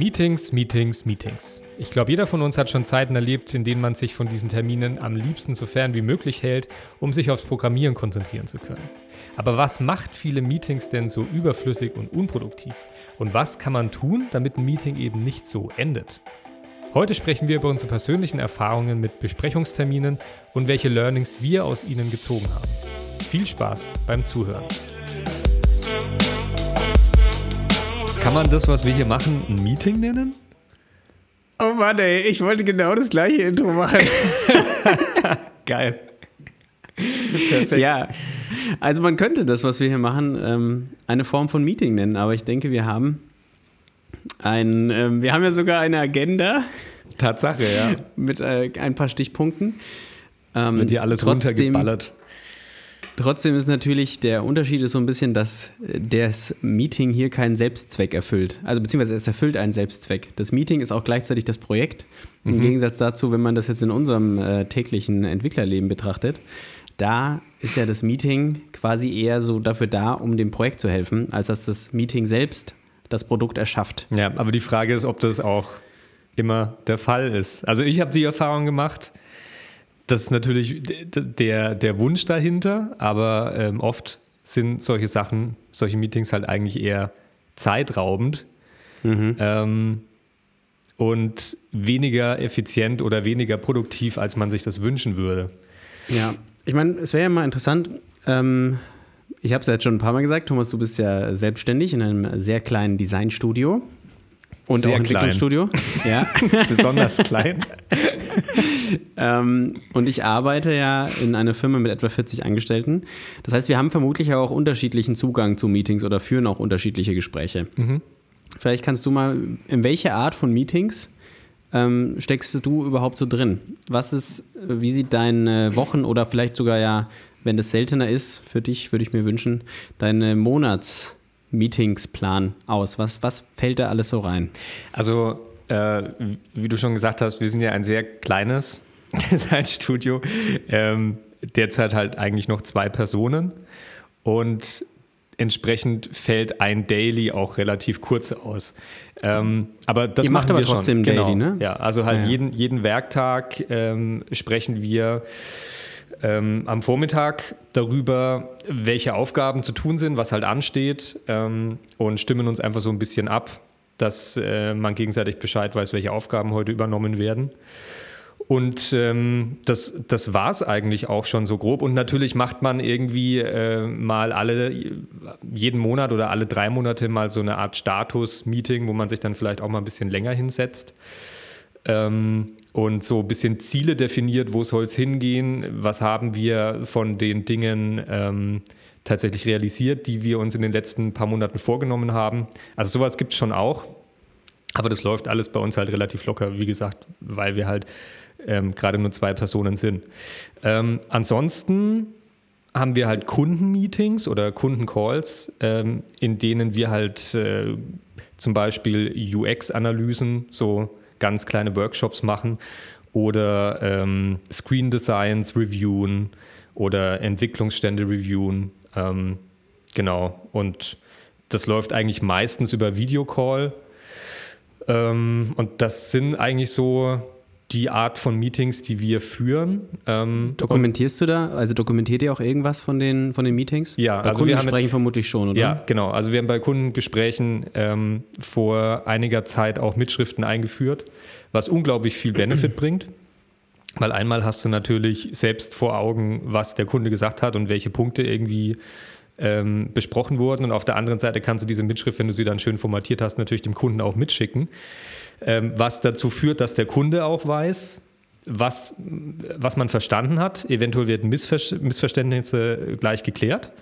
Meetings, Meetings, Meetings. Ich glaube, jeder von uns hat schon Zeiten erlebt, in denen man sich von diesen Terminen am liebsten so fern wie möglich hält, um sich aufs Programmieren konzentrieren zu können. Aber was macht viele Meetings denn so überflüssig und unproduktiv? Und was kann man tun, damit ein Meeting eben nicht so endet? Heute sprechen wir über unsere persönlichen Erfahrungen mit Besprechungsterminen und welche Learnings wir aus ihnen gezogen haben. Viel Spaß beim Zuhören. Kann man das, was wir hier machen, ein Meeting nennen? Oh Mann, ey, ich wollte genau das gleiche Intro machen. Geil. Perfekt. Ja, also man könnte das, was wir hier machen, ähm, eine Form von Meeting nennen, aber ich denke, wir haben ein, ähm, wir haben ja sogar eine Agenda. Tatsache, ja. Mit äh, ein paar Stichpunkten. Ähm, wird hier alles trotzdem, runtergeballert. Trotzdem ist natürlich der Unterschied ist so ein bisschen, dass äh, das Meeting hier keinen Selbstzweck erfüllt. Also beziehungsweise es erfüllt einen Selbstzweck. Das Meeting ist auch gleichzeitig das Projekt. Im mhm. Gegensatz dazu, wenn man das jetzt in unserem äh, täglichen Entwicklerleben betrachtet, da ist ja das Meeting quasi eher so dafür da, um dem Projekt zu helfen, als dass das Meeting selbst das Produkt erschafft. Ja, aber die Frage ist, ob das auch immer der Fall ist. Also ich habe die Erfahrung gemacht, das ist natürlich der, der Wunsch dahinter, aber ähm, oft sind solche Sachen, solche Meetings halt eigentlich eher zeitraubend mhm. ähm, und weniger effizient oder weniger produktiv, als man sich das wünschen würde. Ja, ich meine, es wäre ja mal interessant, ähm, ich habe es ja jetzt schon ein paar Mal gesagt, Thomas, du bist ja selbstständig in einem sehr kleinen Designstudio. Und Sehr auch Entwicklungsstudio. Ja. Besonders klein. ähm, und ich arbeite ja in einer Firma mit etwa 40 Angestellten. Das heißt, wir haben vermutlich auch unterschiedlichen Zugang zu Meetings oder führen auch unterschiedliche Gespräche. Mhm. Vielleicht kannst du mal, in welche Art von Meetings ähm, steckst du überhaupt so drin? Was ist, wie sieht deine Wochen oder vielleicht sogar ja, wenn das seltener ist für dich, würde ich mir wünschen, deine Monats- Meetingsplan aus? Was, was fällt da alles so rein? Also, äh, wie du schon gesagt hast, wir sind ja ein sehr kleines Designstudio. Ähm, derzeit halt eigentlich noch zwei Personen. Und entsprechend fällt ein Daily auch relativ kurz aus. Ähm, aber das Ihr macht aber trotzdem schon. Daily, genau. ne? Ja, also halt ja, ja. Jeden, jeden Werktag ähm, sprechen wir ähm, am Vormittag darüber, welche Aufgaben zu tun sind, was halt ansteht ähm, und stimmen uns einfach so ein bisschen ab, dass äh, man gegenseitig Bescheid weiß, welche Aufgaben heute übernommen werden. Und ähm, das, das war es eigentlich auch schon so grob. Und natürlich macht man irgendwie äh, mal alle, jeden Monat oder alle drei Monate mal so eine Art Status-Meeting, wo man sich dann vielleicht auch mal ein bisschen länger hinsetzt. Ähm, und so ein bisschen Ziele definiert, wo soll es hingehen, was haben wir von den Dingen ähm, tatsächlich realisiert, die wir uns in den letzten paar Monaten vorgenommen haben. Also sowas gibt es schon auch, aber das läuft alles bei uns halt relativ locker, wie gesagt, weil wir halt ähm, gerade nur zwei Personen sind. Ähm, ansonsten haben wir halt Kundenmeetings oder Kundencalls, ähm, in denen wir halt äh, zum Beispiel UX-Analysen so ganz kleine Workshops machen oder ähm, Screen Designs reviewen oder Entwicklungsstände reviewen. Ähm, genau. Und das läuft eigentlich meistens über Videocall. Ähm, und das sind eigentlich so die Art von Meetings, die wir führen. Ähm, Dokumentierst du da? Also dokumentiert ihr auch irgendwas von den, von den Meetings? Ja, bei also Kundengesprächen jetzt, vermutlich schon, oder? Ja, genau. Also wir haben bei Kundengesprächen ähm, vor einiger Zeit auch Mitschriften eingeführt, was unglaublich viel Benefit bringt. Weil einmal hast du natürlich selbst vor Augen, was der Kunde gesagt hat und welche Punkte irgendwie ähm, besprochen wurden. Und auf der anderen Seite kannst du diese Mitschrift, wenn du sie dann schön formatiert hast, natürlich dem Kunden auch mitschicken was dazu führt, dass der Kunde auch weiß, was, was man verstanden hat. Eventuell werden Missver Missverständnisse gleich geklärt.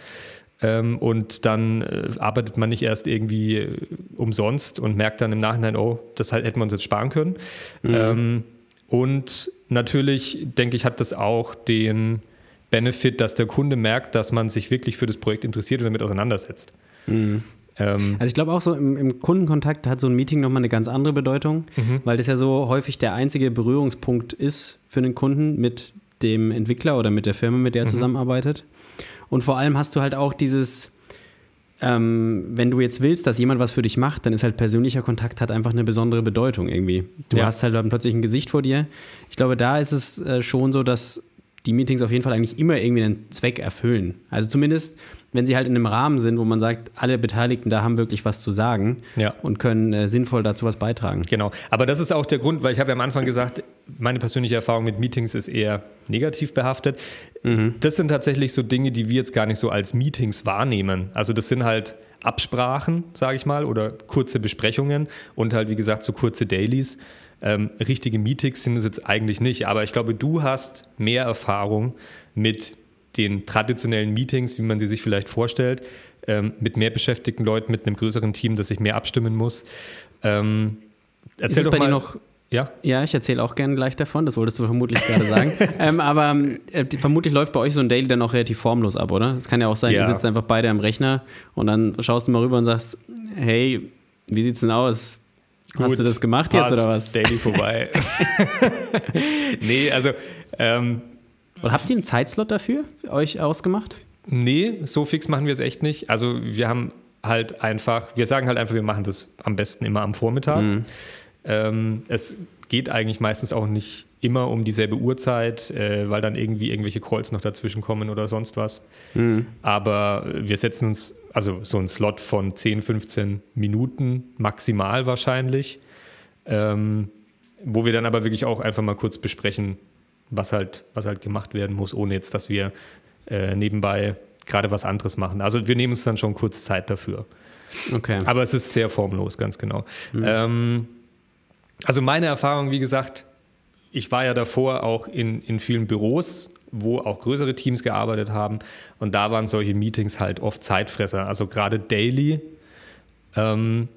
Ähm, und dann äh, arbeitet man nicht erst irgendwie äh, umsonst und merkt dann im Nachhinein, oh, das hätten wir uns jetzt sparen können. Mhm. Ähm, und natürlich, denke ich, hat das auch den Benefit, dass der Kunde merkt, dass man sich wirklich für das Projekt interessiert und damit auseinandersetzt. Mhm. Ähm also ich glaube auch so im, im, Kundenkontakt hat so ein Meeting nochmal eine ganz andere Bedeutung, mhm. weil das ja so häufig der einzige Berührungspunkt ist für einen Kunden mit dem Entwickler oder mit der Firma, mit der er mhm. zusammenarbeitet. Und vor allem hast du halt auch dieses, ähm, wenn du jetzt willst, dass jemand was für dich macht, dann ist halt persönlicher Kontakt hat einfach eine besondere Bedeutung irgendwie. Du Ja. hast halt dann plötzlich ein Gesicht vor dir. Ich glaube, da ist es äh, schon so, dass die Meetings auf jeden Fall eigentlich immer irgendwie einen Zweck erfüllen. Also zumindest, wenn sie halt in einem Rahmen sind, wo man sagt, alle Beteiligten da haben wirklich was zu sagen Ja. und können äh, sinnvoll dazu was beitragen. Genau. Aber das ist auch der Grund, weil ich habe ja am Anfang gesagt, meine persönliche Erfahrung mit Meetings ist eher negativ behaftet. Das sind tatsächlich so Dinge, die wir jetzt gar nicht so als Meetings wahrnehmen. Also das sind halt Absprachen, sage ich mal, oder kurze Besprechungen und halt, wie gesagt, so kurze Dailies. Ähm, richtige Meetings sind es jetzt eigentlich nicht. Aber ich glaube, du hast mehr Erfahrung mit den traditionellen Meetings, wie man sie sich vielleicht vorstellt, ähm, mit mehr beschäftigten Leuten, mit einem größeren Team, das sich mehr abstimmen muss. Ähm, erzähl doch mal. noch ja, Ja, ich erzähle auch gerne gleich davon, das wolltest du vermutlich gerade sagen. ähm, aber äh, vermutlich läuft bei euch so ein Daily dann auch relativ formlos ab, oder? Es kann ja auch sein, Ja. ihr sitzt einfach beide am Rechner und dann schaust du mal rüber und sagst, hey, wie sieht's denn aus? Hast Gut, du das gemacht jetzt oder passt, was? Daily vorbei. nee, also ähm, Oder habt ihr einen Zeitslot dafür für euch ausgemacht? nee, so fix machen wir es echt nicht. Also wir haben halt einfach, wir sagen halt einfach, wir machen das am besten immer am Vormittag. Mhm. Ähm, es geht eigentlich meistens auch nicht immer um dieselbe Uhrzeit, äh, weil dann irgendwie irgendwelche Calls noch dazwischen kommen oder sonst was. Mhm. Aber wir setzen uns, also so einen Slot von 10, 15 Minuten maximal wahrscheinlich, ähm, wo wir dann aber wirklich auch einfach mal kurz besprechen, was halt, was halt gemacht werden muss, ohne jetzt, dass wir äh, nebenbei gerade was anderes machen. Also wir nehmen uns dann schon kurz Zeit dafür. Okay. Aber es ist sehr formlos, ganz genau. Ähm, also meine Erfahrung, wie gesagt, ich war ja davor auch in, in vielen Büros, wo auch größere Teams gearbeitet haben. Und da waren solche Meetings halt oft Zeitfresser. Also gerade daily ähm,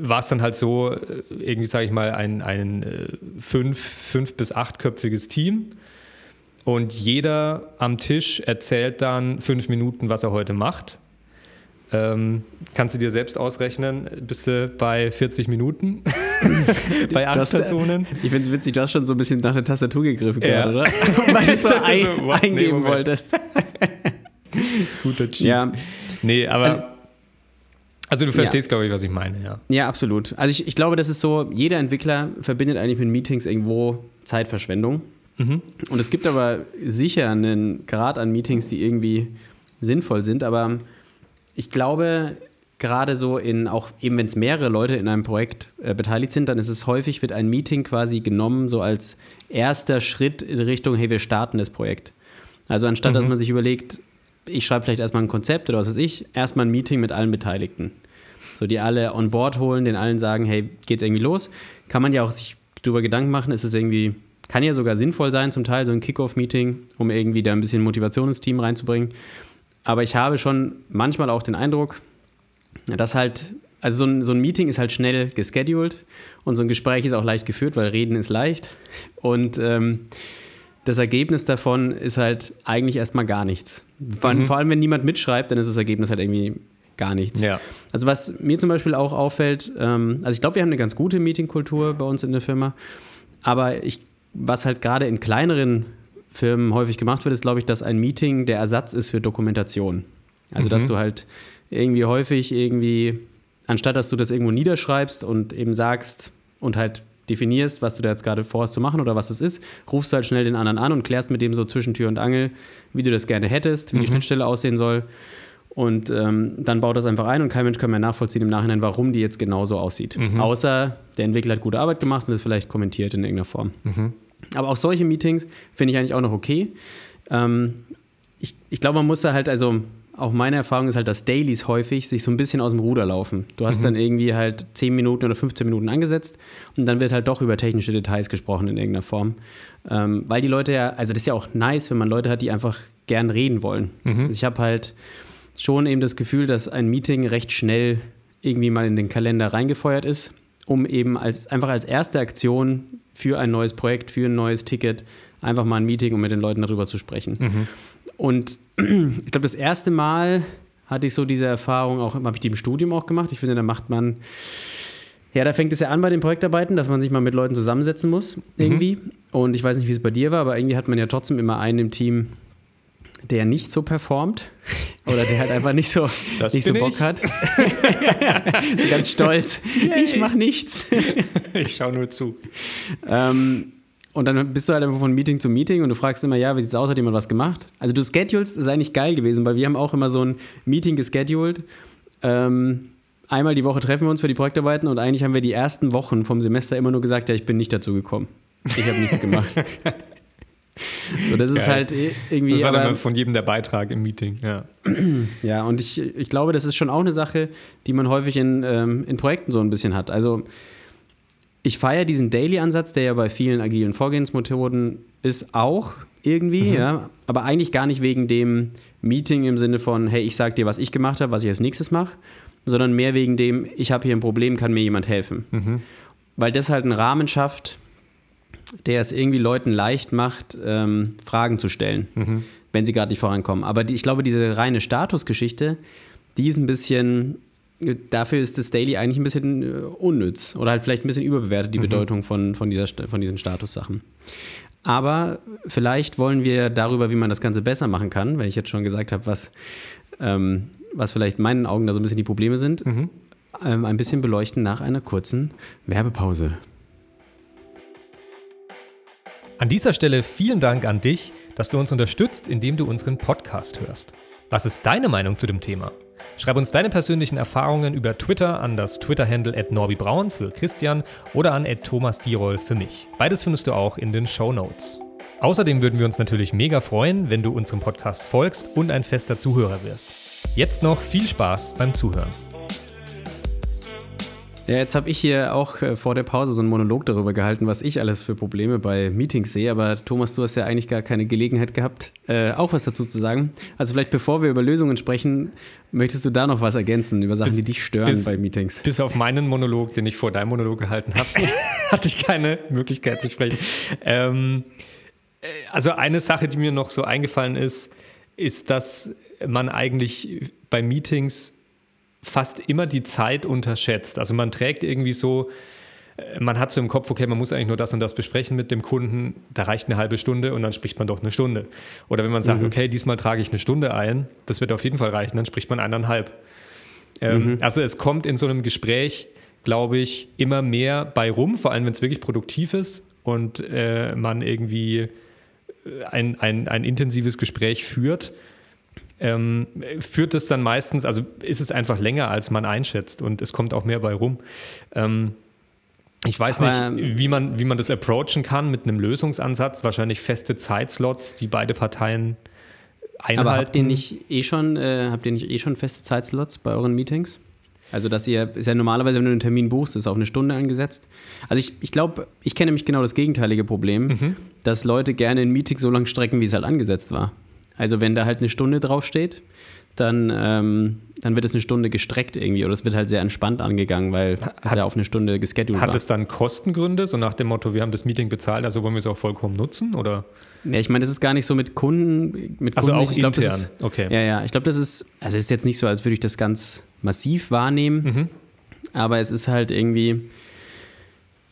war es dann halt so, äh, irgendwie sage ich mal, ein, ein äh, fünf, fünf- bis achtköpfiges Team. Und jeder am Tisch erzählt dann fünf Minuten, was er heute macht. Ähm, kannst du dir selbst ausrechnen, bist du bei 40 Minuten bei acht Das, äh, Personen? Ich finde es witzig, du hast schon so ein bisschen nach der Tastatur gegriffen Ja. gerade, oder? Weil du so ein, so? Nee, eingeben Moment. wolltest. Guter Cheat. Ja, Nee, aber. Also, du verstehst, Ja. glaube ich, was ich meine, ja. Ja, absolut. Also ich, ich glaube, das ist so, jeder Entwickler verbindet eigentlich mit Meetings irgendwo Zeitverschwendung. Und es gibt aber sicher einen Grad an Meetings, die irgendwie sinnvoll sind, aber ich glaube, gerade so in, auch eben wenn es mehrere Leute in einem Projekt äh, beteiligt sind, dann ist es häufig, wird ein Meeting quasi genommen, so als erster Schritt in Richtung, hey, wir starten das Projekt. Also anstatt, dass man sich überlegt, ich schreibe vielleicht erstmal ein Konzept oder was weiß ich, erstmal ein Meeting mit allen Beteiligten. So, die alle on board holen, den allen sagen, hey, geht's irgendwie los? Kann man ja auch sich darüber Gedanken machen, ist es irgendwie, kann ja sogar sinnvoll sein, zum Teil so ein Kickoff-Meeting, um irgendwie da ein bisschen Motivation ins Team reinzubringen. Aber ich habe schon manchmal auch den Eindruck, dass halt, also so ein, so ein Meeting ist halt schnell gescheduled und so ein Gespräch ist auch leicht geführt, weil reden ist leicht. Und ähm, das Ergebnis davon ist halt eigentlich erstmal gar nichts. Vor, vor allem, wenn niemand mitschreibt, dann ist das Ergebnis halt irgendwie gar nichts. Ja. Also was mir zum Beispiel auch auffällt, ähm, also ich glaube, wir haben eine ganz gute Meetingkultur bei uns in der Firma, aber ich, was halt gerade in kleineren Firmen häufig gemacht wird, ist, glaube ich, dass ein Meeting der Ersatz ist für Dokumentation. Also dass du halt irgendwie häufig irgendwie, anstatt dass du das irgendwo niederschreibst und eben sagst und halt definierst, was du da jetzt gerade vorhast zu machen oder was es ist, rufst du halt schnell den anderen an und klärst mit dem so zwischen Tür und Angel, wie du das gerne hättest, wie die Schnittstelle aussehen soll. Und ähm, dann baut das einfach ein und kein Mensch kann mehr nachvollziehen im Nachhinein, warum die jetzt genauso aussieht. Außer der Entwickler hat gute Arbeit gemacht und es vielleicht kommentiert in irgendeiner Form. Aber auch solche Meetings finde ich eigentlich auch noch okay. Ähm, ich, ich glaube, man muss da halt, also auch meine Erfahrung ist halt, dass Dailies häufig sich so ein bisschen aus dem Ruder laufen. Du hast dann irgendwie halt 10 Minuten oder 15 Minuten angesetzt und dann wird halt doch über technische Details gesprochen in irgendeiner Form. Ähm, weil die Leute ja, also das ist ja auch nice, wenn man Leute hat, die einfach gern reden wollen. Also ich habe halt schon eben das Gefühl, dass ein Meeting recht schnell irgendwie mal in den Kalender reingefeuert ist, um eben als, einfach als erste Aktion für ein neues Projekt, für ein neues Ticket, einfach mal ein Meeting, um mit den Leuten darüber zu sprechen. Und ich glaube, das erste Mal hatte ich so diese Erfahrung auch, habe ich die im Studium auch gemacht. Ich finde, da macht man, ja, da fängt es ja an bei den Projektarbeiten, dass man sich mal mit Leuten zusammensetzen muss, irgendwie. Und ich weiß nicht, wie es bei dir war, aber irgendwie hat man ja trotzdem immer einen im Team, der nicht so performt oder der halt einfach nicht so, Das nicht so Bock ich. hat. so ganz stolz. Ich mache nichts. Ich schaue nur zu. Ähm, und dann bist du halt einfach von Meeting zu Meeting und du fragst immer, ja, wie sieht's aus, hat jemand was gemacht? Also du schedulst, ist eigentlich geil gewesen, weil wir haben auch immer so ein Meeting gescheduled. Ähm, einmal die Woche treffen wir uns für die Projektarbeiten und eigentlich haben wir die ersten Wochen vom Semester immer nur gesagt, ja, ich bin nicht dazu gekommen. Ich habe nichts gemacht. so, das ist Geil. halt eh irgendwie. Das war dann aber- von jedem der Beitrag im Meeting. Ja. Ja, und ich, ich glaube, das ist schon auch eine Sache, die man häufig in, ähm, in Projekten so ein bisschen hat. Also ich feiere diesen Daily-Ansatz, der ja bei vielen agilen Vorgehensmethoden ist, auch irgendwie, ja, aber eigentlich gar nicht wegen dem Meeting im Sinne von, hey, ich sag dir, was ich gemacht habe, was ich als nächstes mache, sondern mehr wegen dem, ich habe hier ein Problem, kann mir jemand helfen. Weil das halt einen Rahmen schafft, der es irgendwie Leuten leicht macht, ähm, Fragen zu stellen, wenn sie gerade nicht vorankommen. Aber die, ich glaube, diese reine Statusgeschichte, die ist ein bisschen, dafür ist das Daily eigentlich ein bisschen äh, unnütz oder halt vielleicht ein bisschen überbewertet, die Bedeutung von, von, dieser, von diesen Statussachen. Aber vielleicht wollen wir darüber, wie man das Ganze besser machen kann, wenn ich jetzt schon gesagt habe, was, ähm, was vielleicht in meinen Augen da so ein bisschen die Probleme sind, ähm, ein bisschen beleuchten nach einer kurzen Werbepause. An dieser Stelle vielen Dank an dich, dass du uns unterstützt, indem du unseren Podcast hörst. Was ist deine Meinung zu dem Thema? Schreib uns deine persönlichen Erfahrungen über Twitter an das Twitter-Handle norbibraun für Christian oder an at Thomas Dierol für mich. Beides findest du auch in den Show Notes. Außerdem würden wir uns natürlich mega freuen, wenn du unserem Podcast folgst und ein fester Zuhörer wirst. Jetzt noch viel Spaß beim Zuhören. Ja, jetzt habe ich hier auch äh, vor der Pause so einen Monolog darüber gehalten, was ich alles für Probleme bei Meetings sehe. Aber Thomas, du hast ja eigentlich gar keine Gelegenheit gehabt, äh, auch was dazu zu sagen. Also vielleicht bevor wir über Lösungen sprechen, möchtest du da noch was ergänzen über Sachen, Bis- die dich stören bis- bei Meetings? Bis auf meinen Monolog, den ich vor deinem Monolog gehalten habe, hatte ich keine Möglichkeit zu sprechen. Ähm, äh, also eine Sache, die mir noch so eingefallen ist, ist, dass man eigentlich bei Meetings fast immer die Zeit unterschätzt. Also man trägt irgendwie so, äh, man hat so im Kopf, okay, man muss eigentlich nur das und das besprechen mit dem Kunden, da reicht eine halbe Stunde und dann spricht man doch eine Stunde. Oder wenn man sagt, okay, diesmal trage ich eine Stunde ein, das wird auf jeden Fall reichen, dann spricht man eineinhalb. Ähm, Also es kommt in so einem Gespräch, glaube ich, immer mehr bei rum, vor allem wenn es wirklich produktiv ist und äh, man irgendwie äh, ein, ein, ein intensives Gespräch führt. Ähm, führt es dann meistens, also ist es einfach länger, als man einschätzt und es kommt auch mehr bei rum. Ähm, ich weiß Aber- nicht, wie man, wie man das approachen kann mit einem Lösungsansatz. Wahrscheinlich feste Zeitslots, die beide Parteien einhalten. Aber habt ihr nicht eh schon, äh, habt ihr nicht eh schon feste Zeitslots bei euren Meetings? Also, dass ihr, ist ja normalerweise, wenn du einen Termin buchst, ist auf eine Stunde angesetzt. Also, ich, ich glaube, ich kenne nämlich genau das gegenteilige Problem, Mhm. dass Leute gerne ein Meeting so lang strecken, wie es halt angesetzt war. Also, wenn da halt eine Stunde draufsteht, dann, ähm, dann wird es eine Stunde gestreckt irgendwie oder es wird halt sehr entspannt angegangen, weil es ja auf eine Stunde gescheduled Hat war. es dann Kostengründe, so nach dem Motto, wir haben das Meeting bezahlt, also wollen wir es auch vollkommen nutzen? Oder? Ja, ich meine, das ist gar nicht so mit Kunden. Mit Also Kunden auch ich glaub, intern, Ist, okay. Ja, ja. Ich glaube, das ist, also es ist jetzt nicht so, als würde ich das ganz massiv wahrnehmen, Mhm. aber es ist halt irgendwie,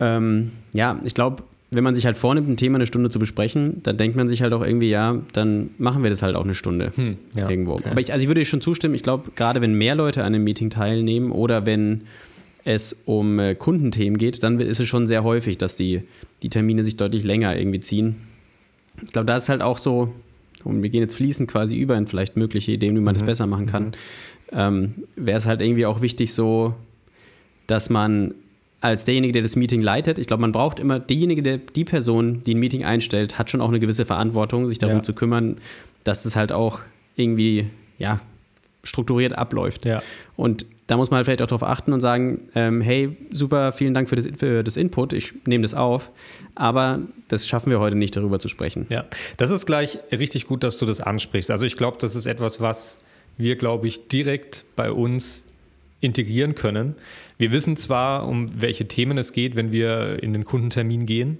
ähm, ja, ich glaube, wenn man sich halt vornimmt, ein Thema eine Stunde zu besprechen, dann denkt man sich halt auch irgendwie, ja, dann machen wir das halt auch eine Stunde Hm, ja, irgendwo. okay. Aber ich, also ich würde dir schon zustimmen, ich glaube, gerade wenn mehr Leute an einem Meeting teilnehmen oder wenn es um äh, Kundenthemen geht, dann ist es schon sehr häufig, dass die, die Termine sich deutlich länger irgendwie ziehen. Ich glaube, da ist halt auch so, und wir gehen jetzt fließend quasi über in vielleicht mögliche Ideen, wie man das besser machen kann, ähm, wäre es halt irgendwie auch wichtig so, dass man als derjenige, der das Meeting leitet, ich glaube, man braucht immer diejenige, der, die Person, die ein Meeting einstellt, hat schon auch eine gewisse Verantwortung, sich darum Ja. zu kümmern, dass es halt auch irgendwie, ja, strukturiert abläuft. Ja. Und da muss man halt vielleicht auch darauf achten und sagen, ähm, hey, super, vielen Dank für das, für das Input, ich nehme das auf, aber das schaffen wir heute nicht, darüber zu sprechen. Ja, das ist gleich richtig gut, dass du das ansprichst. Also ich glaube, das ist etwas, was wir, glaube ich, direkt bei uns integrieren können. Wir wissen zwar, um welche Themen es geht, wenn wir in den Kundentermin gehen,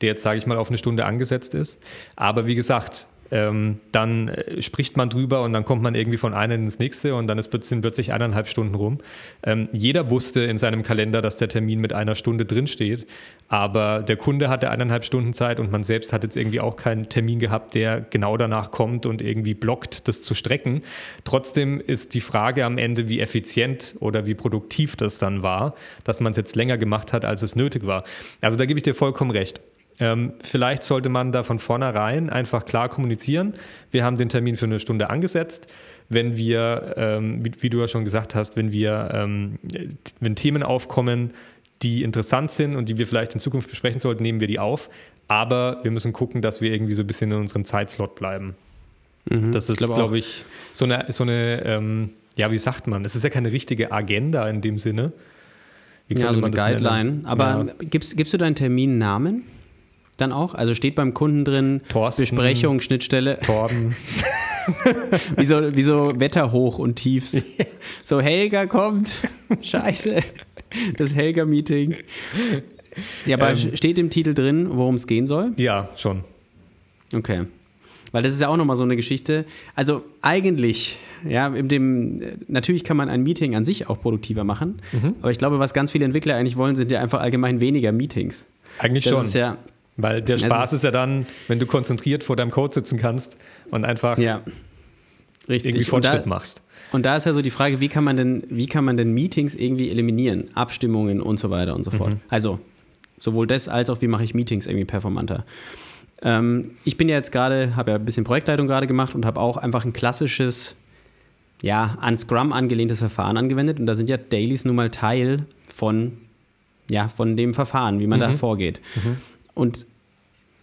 der jetzt, sage ich mal, auf eine Stunde angesetzt ist. Aber wie gesagt, ähm, dann äh, spricht man drüber und dann kommt man irgendwie von einem ins nächste und dann ist, sind plötzlich eineinhalb Stunden rum. Ähm, jeder wusste in seinem Kalender, dass der Termin mit einer Stunde drinsteht, aber der Kunde hatte eineinhalb Stunden Zeit und man selbst hat jetzt irgendwie auch keinen Termin gehabt, der genau danach kommt und irgendwie blockt, das zu strecken. Trotzdem ist die Frage am Ende, wie effizient oder wie produktiv das dann war, dass man es jetzt länger gemacht hat, als es nötig war. Also da gebe ich dir vollkommen recht. Ähm, vielleicht sollte man da von vornherein einfach klar kommunizieren. Wir haben den Termin für eine Stunde angesetzt. Wenn wir, ähm, wie, wie, du ja schon gesagt hast, wenn wir, ähm, wenn Themen aufkommen, die interessant sind und die wir vielleicht in Zukunft besprechen sollten, nehmen wir die auf. Aber wir müssen gucken, dass wir irgendwie so ein bisschen in unserem Zeitslot bleiben. Mhm, das ist, glaube glaub ich, so eine, so eine ähm, ja, wie sagt man? Es ist ja keine richtige Agenda in dem Sinne. ja, so eine Guideline. Nennen? Aber ja. gibst, gibst du deinen Termin Namen? Dann auch? Also steht beim Kunden drin Thorsten, Besprechung, Schnittstelle. Torben. wie, so, wie so Wetterhoch und Tiefs. So, Helga kommt. Scheiße. Das Helga-Meeting. Ja, aber ähm, steht im Titel drin, worum es gehen soll? Ja, schon. Okay. Weil das ist ja auch nochmal so eine Geschichte. Also eigentlich, ja, in dem, natürlich kann man ein Meeting an sich auch produktiver machen, mhm. aber ich glaube, was ganz viele Entwickler eigentlich wollen, sind ja einfach allgemein weniger Meetings. Eigentlich das schon. Ist ja, weil der Spaß ist, ist, ja dann, wenn du konzentriert vor deinem Code sitzen kannst und einfach ja, irgendwie Fortschritt da, machst. Und da ist ja so die Frage, wie kann man denn, wie kann man denn Meetings irgendwie eliminieren, Abstimmungen und so weiter und so fort. Mhm. Also sowohl das als auch wie mache ich Meetings irgendwie performanter. Ähm, ich bin ja jetzt gerade, habe ja ein bisschen Projektleitung gerade gemacht und habe auch einfach ein klassisches, ja, an Scrum angelehntes Verfahren angewendet und da sind ja Dailies nun mal Teil von, ja, von dem Verfahren, wie man mhm. da vorgeht. Mhm. Und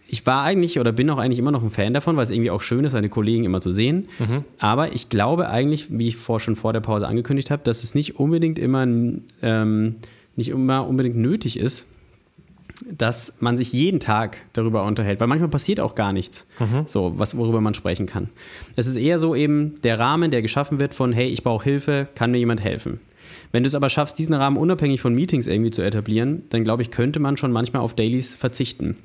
ich war eigentlich oder bin auch eigentlich immer noch ein Fan davon, weil es irgendwie auch schön ist, seine Kollegen immer zu sehen. Mhm. Aber ich glaube eigentlich, wie ich vor, schon vor der Pause angekündigt habe, dass es nicht unbedingt immer, ähm, nicht immer unbedingt nötig ist, dass man sich jeden Tag darüber unterhält, weil manchmal passiert auch gar nichts, mhm. so was worüber man sprechen kann. Es ist eher so eben der Rahmen, der geschaffen wird von hey, ich brauche Hilfe, kann mir jemand helfen? Wenn du es aber schaffst, diesen Rahmen unabhängig von Meetings irgendwie zu etablieren, dann glaube ich, könnte man schon manchmal auf Dailies verzichten.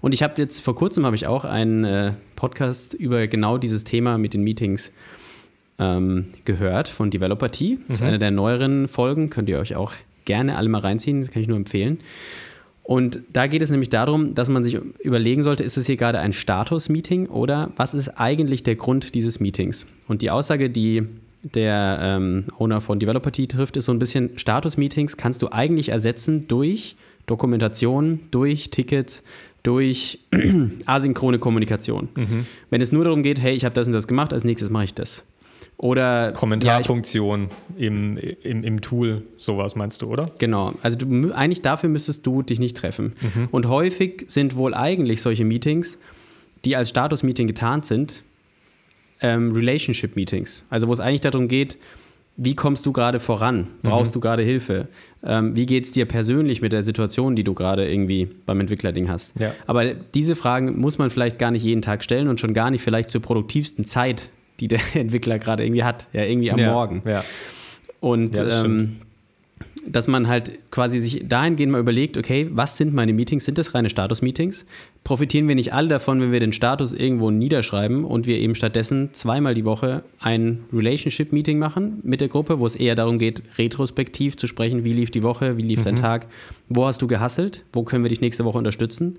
Und ich habe jetzt vor kurzem habe ich auch einen äh, Podcast über genau dieses Thema mit den Meetings ähm, gehört von Developer T. Das ist mhm. eine der neueren Folgen, könnt ihr euch auch gerne alle mal reinziehen, das kann ich nur empfehlen. Und da geht es nämlich darum, dass man sich überlegen sollte, ist es hier gerade ein Status-Meeting oder was ist eigentlich der Grund dieses Meetings? Und die Aussage, die der ähm, Owner von Developer T trifft, ist so ein bisschen Status-Meetings kannst du eigentlich ersetzen durch Dokumentation, durch Tickets, durch asynchrone Kommunikation. Mhm. Wenn es nur darum geht, hey, ich habe das und das gemacht, als nächstes mache ich das. Oder Kommentarfunktion ja, im, im, im Tool, sowas meinst du, oder? Genau. Also du, eigentlich dafür müsstest du dich nicht treffen. Mhm. Und häufig sind wohl eigentlich solche Meetings, die als Status-Meeting getarnt sind, ähm, Relationship-Meetings. Also wo es eigentlich darum geht, wie kommst du gerade voran? Brauchst mhm. du gerade Hilfe? Ähm, wie geht es dir persönlich mit der Situation, die du gerade irgendwie beim Entwicklerding hast? Ja. Aber diese Fragen muss man vielleicht gar nicht jeden Tag stellen und schon gar nicht vielleicht zur produktivsten Zeit, die der Entwickler gerade irgendwie hat, ja, irgendwie am ja. Morgen. Ja. Und ähm, dass man halt quasi sich dahingehend mal überlegt, okay, was sind meine Meetings? Sind das reine Status-Meetings? Profitieren wir nicht alle davon, wenn wir den Status irgendwo niederschreiben und wir eben stattdessen zweimal die Woche ein Relationship-Meeting machen mit der Gruppe, wo es eher darum geht, retrospektiv zu sprechen, wie lief die Woche, wie lief mhm. dein Tag, wo hast du gehasselt, wo können wir dich nächste Woche unterstützen?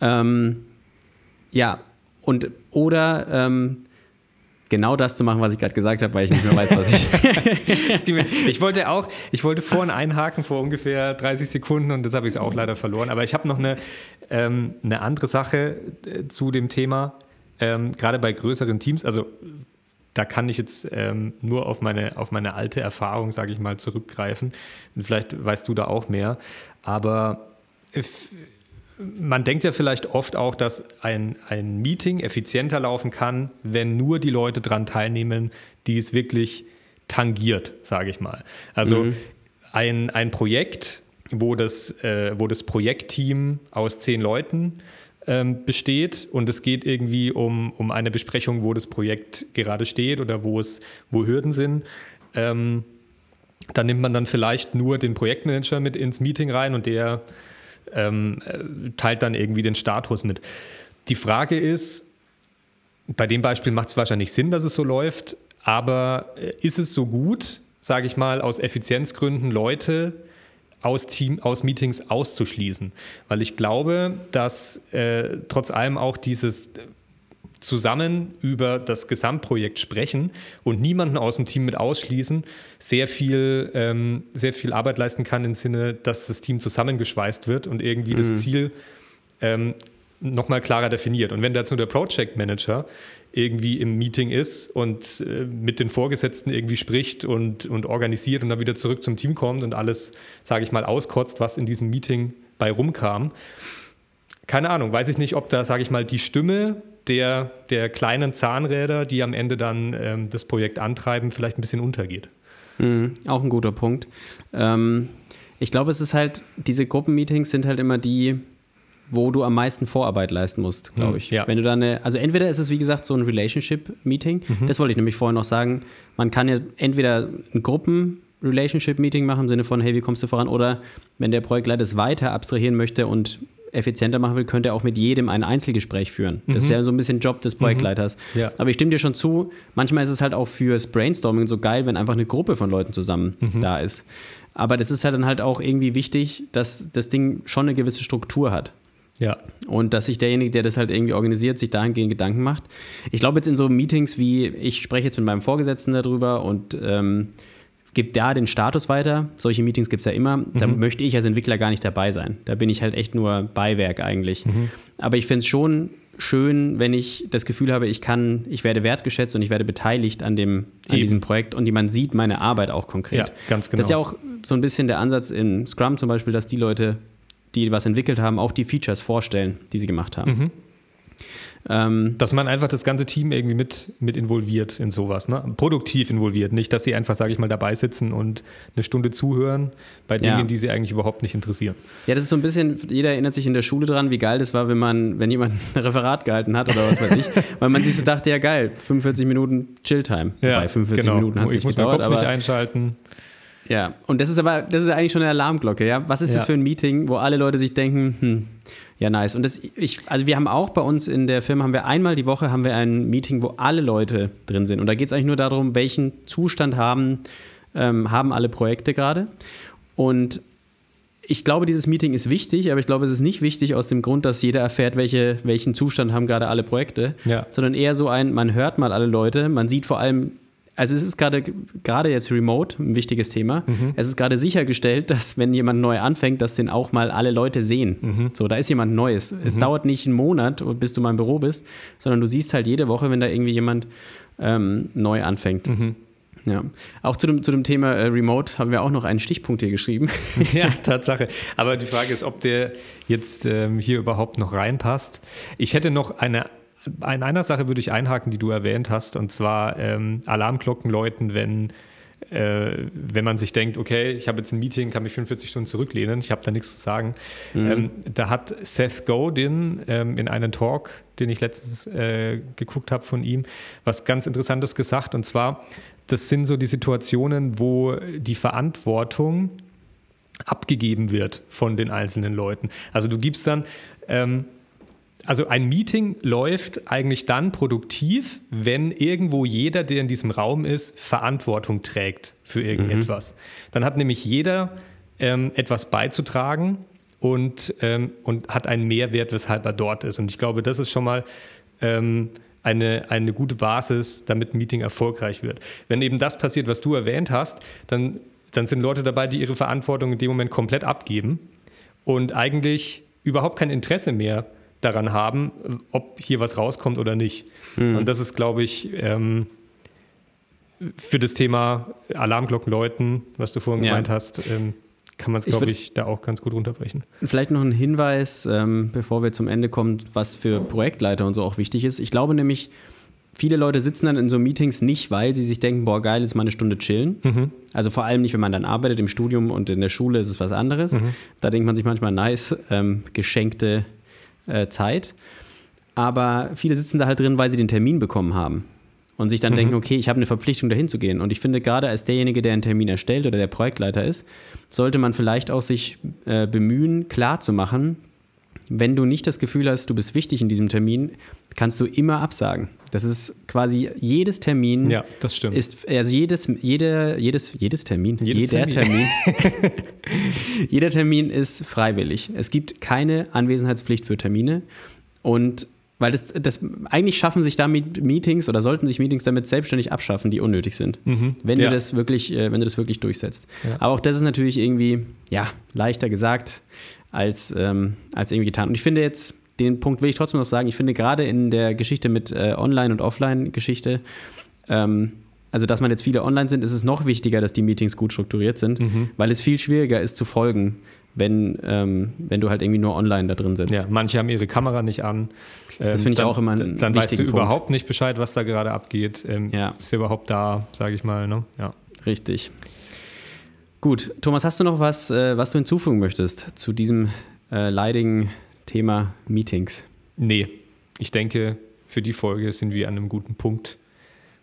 Ähm, ja, und oder ähm, genau das zu machen, was ich gerade gesagt habe, weil ich nicht mehr weiß, was ich. ich wollte auch, ich wollte vorhin einhaken vor ungefähr 30 Sekunden und das habe ich auch leider verloren. Aber ich habe noch eine, ähm, eine andere Sache äh, zu dem Thema, ähm, gerade bei größeren Teams. Also da kann ich jetzt ähm, nur auf meine, auf meine alte Erfahrung, sage ich mal, zurückgreifen. Vielleicht weißt du da auch mehr. Aber man denkt ja vielleicht oft auch, dass ein, ein Meeting effizienter laufen kann, wenn nur die Leute daran teilnehmen, die es wirklich tangiert, sage ich mal. Also mhm. ein, ein Projekt, wo das, äh, wo das Projektteam aus zehn Leuten ähm, besteht und es geht irgendwie um, um eine Besprechung, wo das Projekt gerade steht oder wo es, wo Hürden sind. Ähm, dann nimmt man dann vielleicht nur den Projektmanager mit ins Meeting rein und der ähm, teilt dann irgendwie den Status mit. Die Frage ist, bei dem Beispiel macht es wahrscheinlich Sinn, dass es so läuft, aber äh, ist es so gut, sage ich mal, aus Effizienzgründen Leute aus Team, aus Meetings auszuschließen? Weil ich glaube, dass äh, trotz allem auch dieses zusammen über das Gesamtprojekt sprechen und niemanden aus dem Team mit ausschließen, sehr viel, ähm, sehr viel Arbeit leisten kann im Sinne, dass das Team zusammengeschweißt wird und irgendwie mhm. das Ziel ähm, nochmal klarer definiert. Und wenn da jetzt nur der Project Manager irgendwie im Meeting ist und äh, mit den Vorgesetzten irgendwie spricht und, und organisiert und dann wieder zurück zum Team kommt und alles, sage ich mal, auskotzt, was in diesem Meeting bei rumkam. Keine Ahnung, weiß ich nicht, ob da, sage ich mal, die Stimme der, der kleinen Zahnräder, die am Ende dann ähm, das Projekt antreiben, vielleicht ein bisschen untergeht. Mhm, auch ein guter Punkt. Ähm, ich glaube, es ist halt, diese Gruppenmeetings sind halt immer die, wo du am meisten Vorarbeit leisten musst, glaube hm, ich. Ja. Wenn du dann eine, also entweder ist es wie gesagt so ein Relationship-Meeting, mhm. das wollte ich nämlich vorher noch sagen, man kann ja entweder ein Gruppen Relationship-Meeting machen im Sinne von, hey, wie kommst du voran? Oder wenn der Projektleiter es weiter abstrahieren möchte und effizienter machen will, könnte er auch mit jedem ein Einzelgespräch führen. Das mhm. ist ja so ein bisschen Job des Projektleiters. Mhm. Ja. Aber ich stimme dir schon zu, manchmal ist es halt auch fürs Brainstorming so geil, wenn einfach eine Gruppe von Leuten zusammen mhm. da ist. Aber das ist halt dann halt auch irgendwie wichtig, dass das Ding schon eine gewisse Struktur hat. Ja. Und dass sich derjenige, der das halt irgendwie organisiert, sich dahingehend Gedanken macht. Ich glaube jetzt in so Meetings wie, ich spreche jetzt mit meinem Vorgesetzten darüber und ähm, gebe da den Status weiter. Solche Meetings gibt es ja immer. Mhm. Da möchte ich als Entwickler gar nicht dabei sein. Da bin ich halt echt nur Beiwerk eigentlich. Mhm. Aber ich finde es schon schön, wenn ich das Gefühl habe, ich kann, ich werde wertgeschätzt und ich werde beteiligt an, dem, an diesem Projekt und man sieht meine Arbeit auch konkret. Ja, ganz genau. Das ist ja auch so ein bisschen der Ansatz in Scrum zum Beispiel, dass die Leute die was entwickelt haben, auch die Features vorstellen, die sie gemacht haben. Mhm. Ähm, dass man einfach das ganze Team irgendwie mit, mit involviert in sowas, ne? produktiv involviert. Nicht, dass sie einfach, sage ich mal, dabei sitzen und eine Stunde zuhören bei Dingen, ja. die sie eigentlich überhaupt nicht interessieren. Ja, das ist so ein bisschen, jeder erinnert sich in der Schule dran, wie geil das war, wenn man, wenn jemand ein Referat gehalten hat oder was weiß ich, weil man sich so dachte, ja geil, 45 Minuten Chilltime. Ja, Bei 45 genau. Minuten hat es nicht muss gedauert. Kopf aber nicht einschalten. Ja, und das ist aber, das ist eigentlich schon eine Alarmglocke, ja. Was ist ja. das für ein Meeting, wo alle Leute sich denken, hm, ja, nice. Und das, ich, also wir haben auch bei uns in der Firma, haben wir einmal die Woche haben wir ein Meeting, wo alle Leute drin sind. Und da geht es eigentlich nur darum, welchen Zustand haben, ähm, haben alle Projekte gerade. Und ich glaube, dieses Meeting ist wichtig, aber ich glaube, es ist nicht wichtig aus dem Grund, dass jeder erfährt, welche, welchen Zustand haben gerade alle Projekte, ja. sondern eher so ein, man hört mal alle Leute, man sieht vor allem, also es ist gerade gerade jetzt remote ein wichtiges Thema. Mhm. Es ist gerade sichergestellt, dass wenn jemand neu anfängt, dass den auch mal alle Leute sehen. Mhm. So, da ist jemand Neues. Mhm. Es dauert nicht einen Monat, bis du mal im Büro bist, sondern du siehst halt jede Woche, wenn da irgendwie jemand ähm, neu anfängt. Mhm. Ja, auch zu dem, zu dem Thema äh, Remote haben wir auch noch einen Stichpunkt hier geschrieben. ja, Tatsache. Aber die Frage ist, ob der jetzt ähm, hier überhaupt noch reinpasst. Ich hätte noch eine in einer Sache würde ich einhaken, die du erwähnt hast, und zwar ähm, Alarmglocken läuten, wenn, äh, wenn man sich denkt, okay, ich habe jetzt ein Meeting, kann mich 45 Stunden zurücklehnen, ich habe da nichts zu sagen. Mhm. Ähm, da hat Seth Godin ähm, in einem Talk, den ich letztens äh, geguckt habe von ihm, was ganz Interessantes gesagt, und zwar, das sind so die Situationen, wo die Verantwortung abgegeben wird von den einzelnen Leuten. Also du gibst dann ähm, also ein Meeting läuft eigentlich dann produktiv, wenn irgendwo jeder, der in diesem Raum ist, Verantwortung trägt für irgendetwas. Mhm. Dann hat nämlich jeder ähm, etwas beizutragen und, ähm, und hat einen Mehrwert, weshalb er dort ist. Und ich glaube, das ist schon mal ähm, eine, eine gute Basis, damit ein Meeting erfolgreich wird. Wenn eben das passiert, was du erwähnt hast, dann, dann sind Leute dabei, die ihre Verantwortung in dem Moment komplett abgeben und eigentlich überhaupt kein Interesse mehr haben daran haben, ob hier was rauskommt oder nicht. Mhm. Und das ist, glaube ich, ähm, für das Thema Alarmglocken läuten, was du vorhin ja. gemeint hast, ähm, kann man es, glaube ich, ich, da auch ganz gut runterbrechen. Vielleicht noch ein Hinweis, ähm, bevor wir zum Ende kommen, was für Projektleiter und so auch wichtig ist. Ich glaube nämlich, viele Leute sitzen dann in so Meetings nicht, weil sie sich denken, boah, geil, ist mal eine Stunde chillen. Mhm. Also vor allem nicht, wenn man dann arbeitet im Studium und in der Schule ist es was anderes. Mhm. Da denkt man sich manchmal, nice, ähm, geschenkte äh, Zeit. Aber viele sitzen da halt drin, weil sie den Termin bekommen haben und sich dann mhm. denken, okay, ich habe eine Verpflichtung, dahin zu gehen. Und ich finde, gerade als derjenige, der einen Termin erstellt oder der Projektleiter ist, sollte man vielleicht auch sich äh, bemühen, klarzumachen, wenn du nicht das Gefühl hast, du bist wichtig in diesem Termin, kannst du immer absagen. Das ist quasi jedes Termin. Ja, das stimmt. Ist, also jedes, jede, jedes, jedes Termin. Jedes jeder Termin. Termin. jeder Termin ist freiwillig. Es gibt keine Anwesenheitspflicht für Termine. Und weil das, das eigentlich schaffen sich damit Meetings oder sollten sich Meetings damit selbstständig abschaffen, die unnötig sind. Wenn Ja. du das wirklich, äh, wenn du das wirklich durchsetzt. Ja. Aber auch das ist natürlich irgendwie, ja, leichter gesagt als, ähm, als irgendwie getan. Und ich finde jetzt, den Punkt will ich trotzdem noch sagen, ich finde gerade in der Geschichte mit äh, Online- und Offline-Geschichte, ähm, also dass man jetzt viele online sind, ist es noch wichtiger, dass die Meetings gut strukturiert sind, Mhm. weil es viel schwieriger ist zu folgen, wenn, ähm, wenn du halt irgendwie nur online da drin sitzt. Ja, manche haben ihre Kamera nicht an. Das Ähm, finde ich dann- auch immer einen Dann weißt du Punkt. überhaupt nicht Bescheid, was da gerade abgeht. Ähm, Ja. Ist er überhaupt da, sage ich mal. Ne? Ja. Richtig. Gut, Thomas, hast du noch was, äh, was du hinzufügen möchtest zu diesem äh, leidigen Thema Meetings? Nee, ich denke, für die Folge sind wir an einem guten Punkt,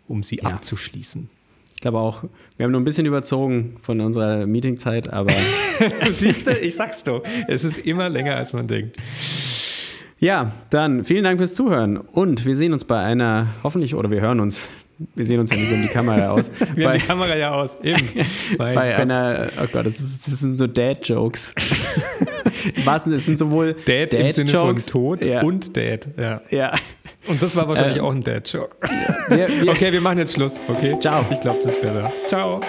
um sie Ja. abzuschließen. Ich glaube auch, wir haben nur ein bisschen überzogen von unserer Meetingzeit, aber Siehst du, ich sag's doch, es ist immer länger, als man denkt. ja, dann vielen Dank fürs Zuhören und wir sehen uns bei einer, hoffentlich, oder wir hören uns, wir sehen uns ja nicht in die Kamera aus, Wir haben bei, die Kamera ja aus. Eben. Bei Gott. einer, oh Gott, das, ist, das sind so Dad-Jokes. Wahrsten es sind sowohl Dad im Sinne von Dad-Jokes Tod ja, und Dad. Ja. ja. Und das war wahrscheinlich Ähm, auch ein Dad-Joke. Wir, Okay, wir machen jetzt Schluss. Okay. Ciao. Ich glaube, das ist besser. Ciao.